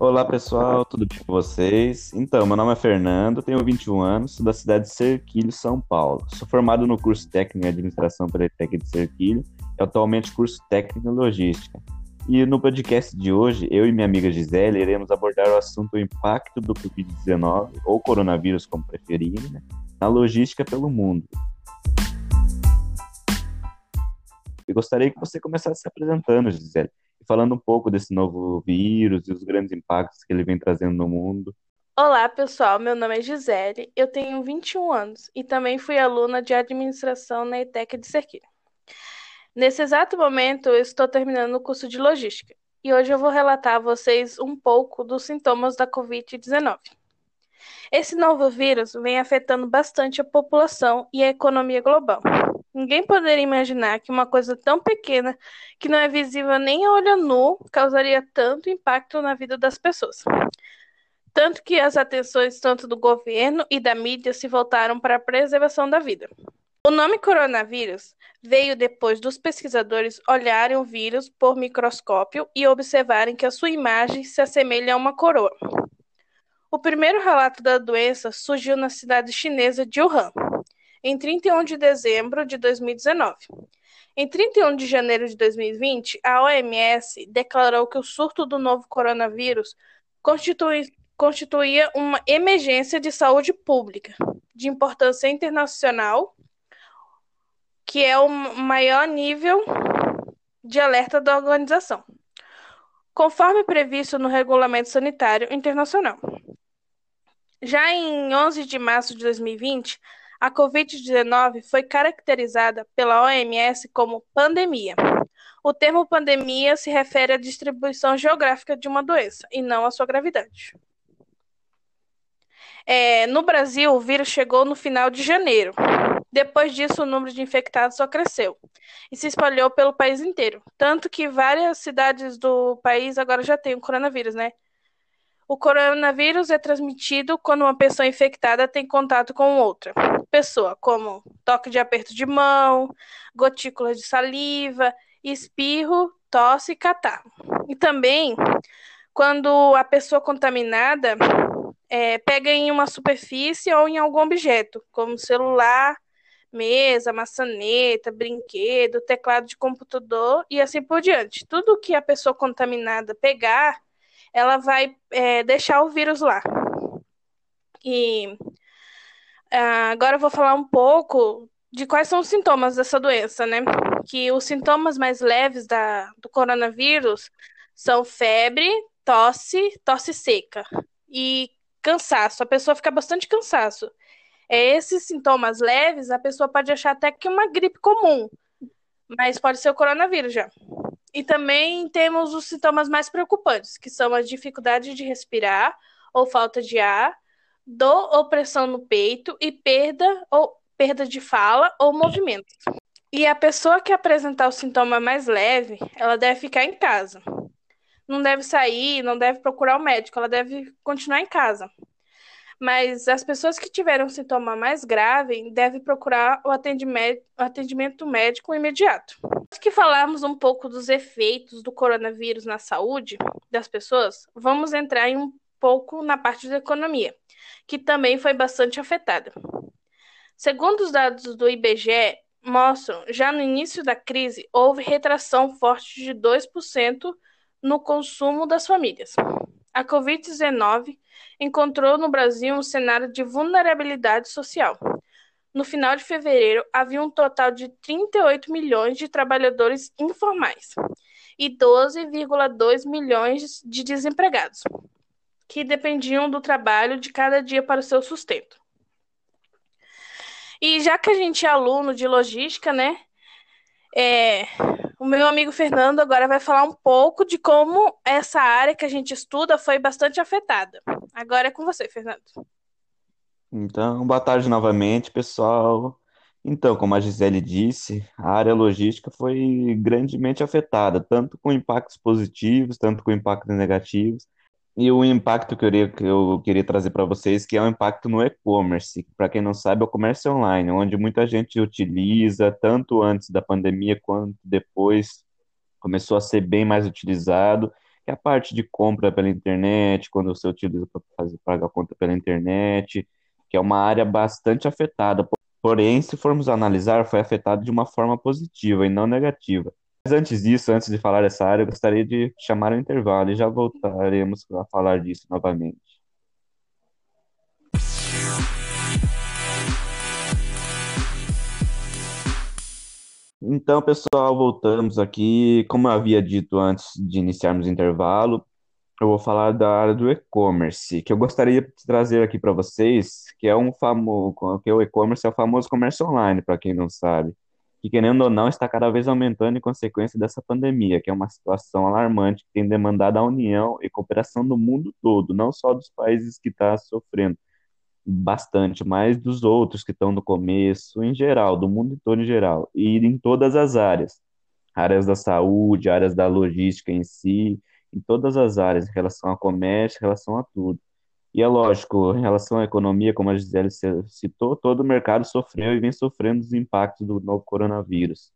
Olá pessoal, tudo bem com vocês? Então, meu nome é Fernando, tenho 21 anos, sou da cidade de Serquilho, São Paulo. Sou formado no curso técnico em administração pela ETEC de Serquilho e atualmente curso técnico em logística. E no podcast de hoje, eu e minha amiga Gisele iremos abordar o assunto o impacto do Covid-19, ou coronavírus como preferirem, né, na logística pelo mundo. Eu gostaria que você começasse se apresentando, Gisele falando um pouco desse novo vírus e os grandes impactos que ele vem trazendo no mundo. Olá, pessoal. Meu nome é Gisele, eu tenho 21 anos e também fui aluna de administração na ETEC de Serquilha. Nesse exato momento, eu estou terminando o curso de logística e hoje eu vou relatar a vocês um pouco dos sintomas da Covid-19. Esse novo vírus vem afetando bastante a população e a economia global. Ninguém poderia imaginar que uma coisa tão pequena, que não é visível nem a olho nu, causaria tanto impacto na vida das pessoas. Tanto que as atenções tanto do governo e da mídia se voltaram para a preservação da vida. O nome coronavírus veio depois dos pesquisadores olharem o vírus por microscópio e observarem que a sua imagem se assemelha a uma coroa. O primeiro relato da doença surgiu na cidade chinesa de Wuhan, em 31 de dezembro de 2019. Em 31 de janeiro de 2020, a OMS declarou que o surto do novo coronavírus constitui, constituía uma emergência de saúde pública de importância internacional, que é o maior nível de alerta da organização, conforme previsto no Regulamento Sanitário Internacional. Já em 11 de março de 2020, a Covid-19 foi caracterizada pela OMS como pandemia. O termo pandemia se refere à distribuição geográfica de uma doença e não à sua gravidade. É, no Brasil, o vírus chegou no final de janeiro. Depois disso, o número de infectados só cresceu e se espalhou pelo país inteiro. Tanto que várias cidades do país agora já têm o coronavírus, né? O coronavírus é transmitido quando uma pessoa infectada tem contato com outra pessoa, como toque de aperto de mão, gotículas de saliva, espirro, tosse e catarro. E também quando a pessoa contaminada é, pega em uma superfície ou em algum objeto, como celular, mesa, maçaneta, brinquedo, teclado de computador e assim por diante. Tudo que a pessoa contaminada pegar ela vai é, deixar o vírus lá. E uh, agora eu vou falar um pouco de quais são os sintomas dessa doença, né? Que os sintomas mais leves da, do coronavírus são febre, tosse, tosse seca e cansaço. A pessoa fica bastante cansaço. É, esses sintomas leves, a pessoa pode achar até que uma gripe comum, mas pode ser o coronavírus já. E também temos os sintomas mais preocupantes, que são a dificuldade de respirar ou falta de ar, dor ou pressão no peito e perda ou perda de fala ou movimento. E a pessoa que apresentar o sintoma mais leve, ela deve ficar em casa. Não deve sair, não deve procurar o médico, ela deve continuar em casa. Mas as pessoas que tiveram sintoma mais grave devem procurar o atendimento, o atendimento médico imediato. Antes que falarmos um pouco dos efeitos do coronavírus na saúde das pessoas, vamos entrar em um pouco na parte da economia, que também foi bastante afetada. Segundo os dados do IBGE, mostram já no início da crise houve retração forte de 2% no consumo das famílias. A Covid-19 encontrou no Brasil um cenário de vulnerabilidade social. No final de fevereiro, havia um total de 38 milhões de trabalhadores informais e 12,2 milhões de desempregados, que dependiam do trabalho de cada dia para o seu sustento. E já que a gente é aluno de logística, né? É, o meu amigo Fernando agora vai falar um pouco de como essa área que a gente estuda foi bastante afetada. Agora é com você, Fernando. Então, boa tarde novamente, pessoal. Então, como a Gisele disse, a área logística foi grandemente afetada, tanto com impactos positivos, tanto com impactos negativos. E o impacto que eu queria, que eu queria trazer para vocês, que é o impacto no e-commerce. Para quem não sabe, é o comércio online, onde muita gente utiliza, tanto antes da pandemia quanto depois, começou a ser bem mais utilizado, que é a parte de compra pela internet, quando você utiliza para fazer pagar a conta pela internet, que é uma área bastante afetada. Porém, se formos analisar, foi afetado de uma forma positiva e não negativa. Mas antes disso, antes de falar dessa área, eu gostaria de chamar um intervalo e já voltaremos a falar disso novamente. Então, pessoal, voltamos aqui. Como eu havia dito antes de iniciarmos o intervalo, eu vou falar da área do e-commerce, que eu gostaria de trazer aqui para vocês, que é um famoso, que o e-commerce é o famoso comércio online, para quem não sabe, que querendo ou não está cada vez aumentando em consequência dessa pandemia, que é uma situação alarmante que tem demandado a união e cooperação do mundo todo, não só dos países que estão tá sofrendo bastante, mas dos outros que estão no começo, em geral, do mundo todo em geral, e em todas as áreas, áreas da saúde, áreas da logística em si, em todas as áreas, em relação ao comércio, em relação a tudo. E é lógico, em relação à economia, como a Gisele citou, todo o mercado sofreu e vem sofrendo os impactos do novo coronavírus.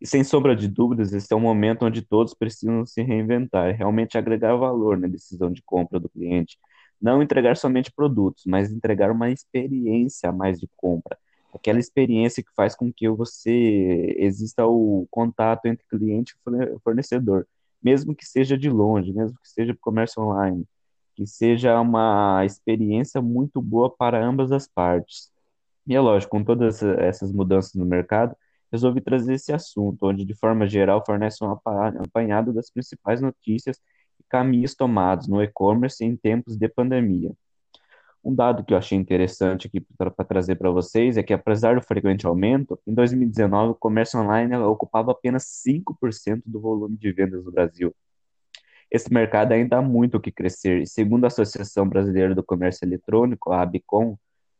E sem sombra de dúvidas, esse é um momento onde todos precisam se reinventar e realmente agregar valor na decisão de compra do cliente. Não entregar somente produtos, mas entregar uma experiência a mais de compra. Aquela experiência que faz com que você exista o contato entre cliente e fornecedor mesmo que seja de longe, mesmo que seja comércio online, que seja uma experiência muito boa para ambas as partes. E é lógico, com todas essas mudanças no mercado, resolvi trazer esse assunto, onde de forma geral fornece um apanhado das principais notícias e caminhos tomados no e-commerce em tempos de pandemia. Um dado que eu achei interessante aqui para trazer para vocês é que, apesar do frequente aumento, em 2019 o comércio online ocupava apenas 5% do volume de vendas no Brasil. Esse mercado ainda há muito o que crescer, e segundo a Associação Brasileira do Comércio Eletrônico, a ABCOM,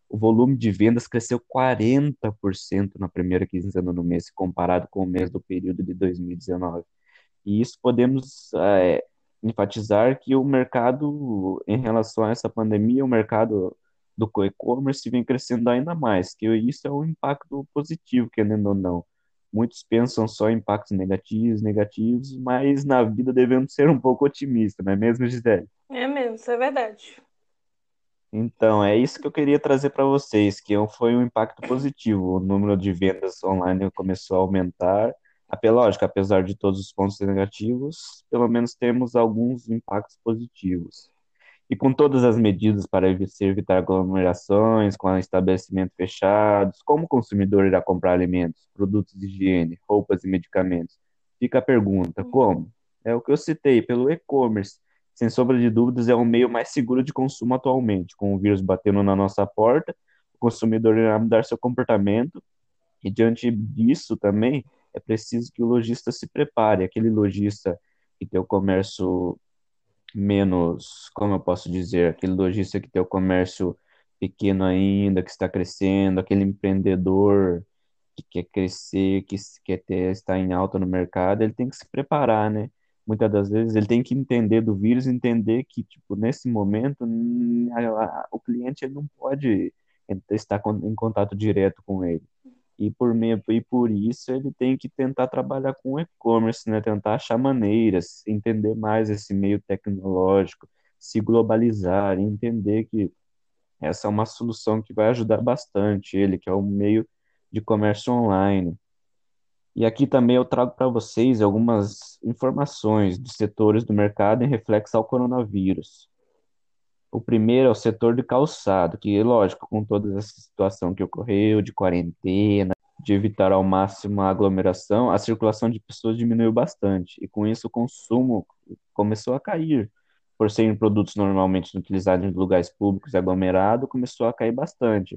o volume de vendas cresceu 40% na primeira quinzena do mês, comparado com o mês do período de 2019. E isso podemos é, enfatizar que o mercado, em relação a essa pandemia, o mercado do e-commerce vem crescendo ainda mais, que isso é um impacto positivo, querendo ou não. Muitos pensam só em impactos negativos, negativos, mas na vida devemos ser um pouco otimistas, não é mesmo, Gisele? É mesmo, isso é verdade. Então, é isso que eu queria trazer para vocês, que foi um impacto positivo. O número de vendas online começou a aumentar lógico, apesar de todos os pontos negativos, pelo menos temos alguns impactos positivos. E com todas as medidas para evitar aglomerações, com estabelecimentos fechados, como o consumidor irá comprar alimentos, produtos de higiene, roupas e medicamentos? Fica a pergunta, uhum. como? É o que eu citei, pelo e-commerce. Sem sombra de dúvidas, é o meio mais seguro de consumo atualmente. Com o vírus batendo na nossa porta, o consumidor irá mudar seu comportamento e diante disso também é preciso que o lojista se prepare. Aquele lojista que tem o comércio menos, como eu posso dizer, aquele lojista que tem o comércio pequeno ainda, que está crescendo, aquele empreendedor que quer crescer, que quer ter, estar em alta no mercado, ele tem que se preparar, né? Muitas das vezes ele tem que entender do vírus, entender que, tipo, nesse momento, o cliente ele não pode estar em contato direto com ele e por meio e por isso ele tem que tentar trabalhar com e-commerce, né? Tentar achar maneiras, entender mais esse meio tecnológico, se globalizar, entender que essa é uma solução que vai ajudar bastante ele, que é o meio de comércio online. E aqui também eu trago para vocês algumas informações dos setores do mercado em reflexo ao coronavírus. O primeiro é o setor de calçado, que, lógico, com toda essa situação que ocorreu, de quarentena, de evitar ao máximo a aglomeração, a circulação de pessoas diminuiu bastante. E com isso o consumo começou a cair. Por serem produtos normalmente utilizados em lugares públicos e aglomerados, começou a cair bastante.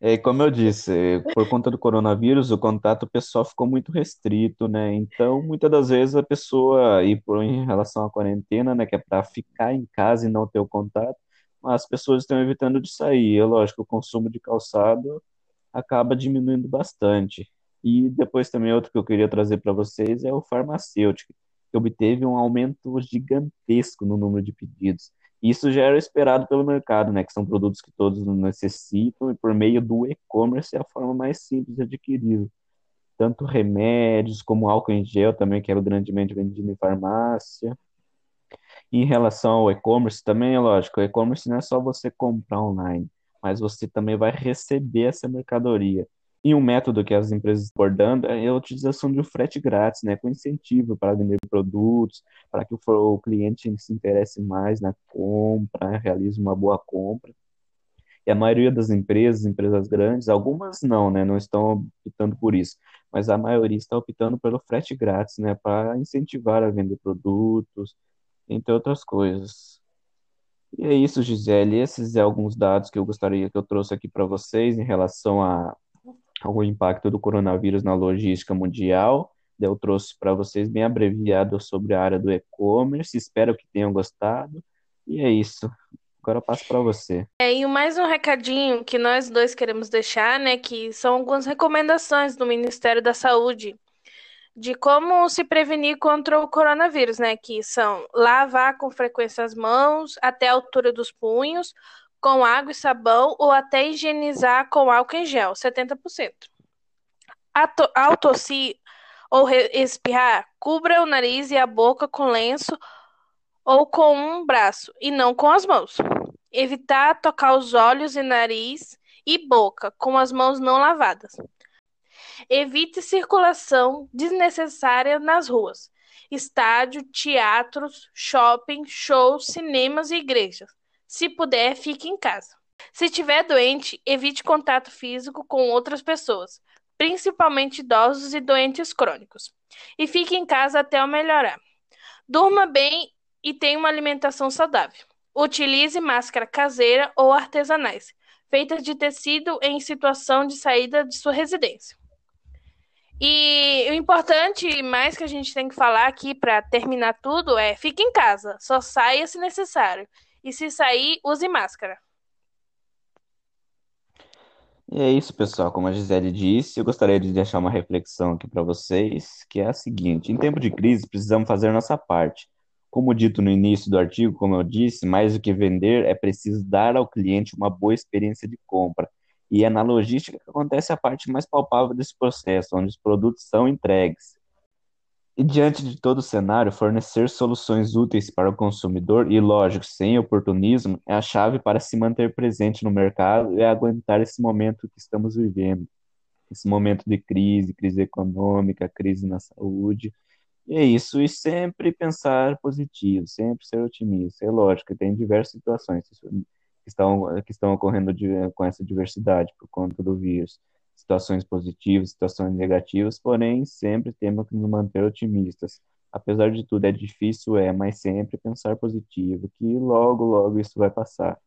É, como eu disse, por conta do coronavírus, o contato pessoal ficou muito restrito, né? Então, muitas das vezes a pessoa, e por, em relação à quarentena, né, que é para ficar em casa e não ter o contato, as pessoas estão evitando de sair. É lógico, o consumo de calçado acaba diminuindo bastante. E depois também outro que eu queria trazer para vocês é o farmacêutico, que obteve um aumento gigantesco no número de pedidos. Isso já era esperado pelo mercado, né, que são produtos que todos necessitam e por meio do e-commerce é a forma mais simples de adquirir. Tanto remédios como álcool em gel também, que era grandemente vendido em farmácia. Em relação ao e-commerce, também é lógico, o e-commerce não é só você comprar online, mas você também vai receber essa mercadoria. E um método que as empresas estão abordando é a utilização de um frete grátis, né, com incentivo para vender produtos, para que o cliente se interesse mais na compra, realize uma boa compra. E a maioria das empresas, empresas grandes, algumas não, né, não estão optando por isso, mas a maioria está optando pelo frete grátis, né, para incentivar a vender produtos, entre outras coisas. E é isso, Gisele. Esses são alguns dados que eu gostaria que eu trouxe aqui para vocês em relação a, ao impacto do coronavírus na logística mundial. Eu trouxe para vocês bem abreviado sobre a área do e-commerce. Espero que tenham gostado. E é isso. Agora eu passo para você. É, e mais um recadinho que nós dois queremos deixar, né, que são algumas recomendações do Ministério da Saúde de como se prevenir contra o coronavírus, né, que são lavar com frequência as mãos até a altura dos punhos, com água e sabão ou até higienizar com álcool em gel, 70%. Ao tossir ou espirrar, cubra o nariz e a boca com lenço ou com um braço e não com as mãos. Evitar tocar os olhos e nariz e boca com as mãos não lavadas. Evite circulação desnecessária nas ruas, estádio, teatros, shopping, shows, cinemas e igrejas. Se puder, fique em casa. Se estiver doente, evite contato físico com outras pessoas, principalmente idosos e doentes crônicos. E fique em casa até o melhorar. Durma bem e tenha uma alimentação saudável. Utilize máscara caseira ou artesanais, feitas de tecido em situação de saída de sua residência. E o importante, mais que a gente tem que falar aqui para terminar tudo, é fique em casa, só saia se necessário. E se sair, use máscara. E é isso, pessoal. Como a Gisele disse, eu gostaria de deixar uma reflexão aqui para vocês, que é a seguinte: em tempo de crise, precisamos fazer nossa parte. Como dito no início do artigo, como eu disse, mais do que vender, é preciso dar ao cliente uma boa experiência de compra. E é na logística que acontece a parte mais palpável desse processo, onde os produtos são entregues. E diante de todo o cenário, fornecer soluções úteis para o consumidor e, lógico, sem oportunismo, é a chave para se manter presente no mercado e aguentar esse momento que estamos vivendo. Esse momento de crise, crise econômica, crise na saúde. E é isso, e sempre pensar positivo, sempre ser otimista. É lógico, tem diversas situações que estão, que estão ocorrendo com essa diversidade por conta do vírus. Situações positivas, situações negativas, porém sempre temos que nos manter otimistas. Apesar de tudo, é difícil, é, mas sempre pensar positivo, que logo, logo isso vai passar.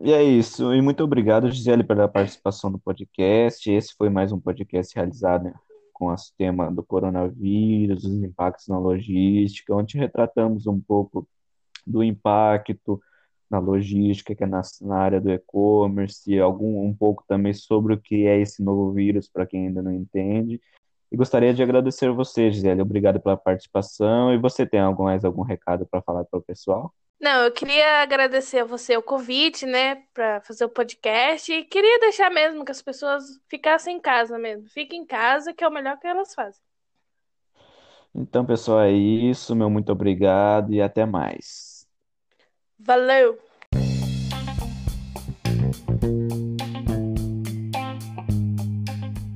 E é isso, e muito obrigado, Gisele, pela participação no podcast. Esse foi mais um podcast realizado com o tema do coronavírus, os impactos na logística, onde retratamos um pouco do impacto na logística, que é na, na área do e-commerce, algum um pouco também sobre o que é esse novo vírus para quem ainda não entende. E gostaria de agradecer você, Gisele. Obrigado pela participação. E você tem algum, mais algum recado para falar para o pessoal? Não, eu queria agradecer a você o convite, né, para fazer o podcast e queria deixar mesmo que as pessoas ficassem em casa mesmo. Fiquem em casa, que é o melhor que elas fazem. Então, pessoal, é isso. Meu muito obrigado e até mais. Valeu!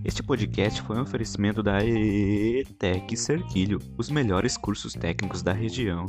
Este podcast foi um oferecimento da ETEC Cerquilho, os melhores cursos técnicos da região.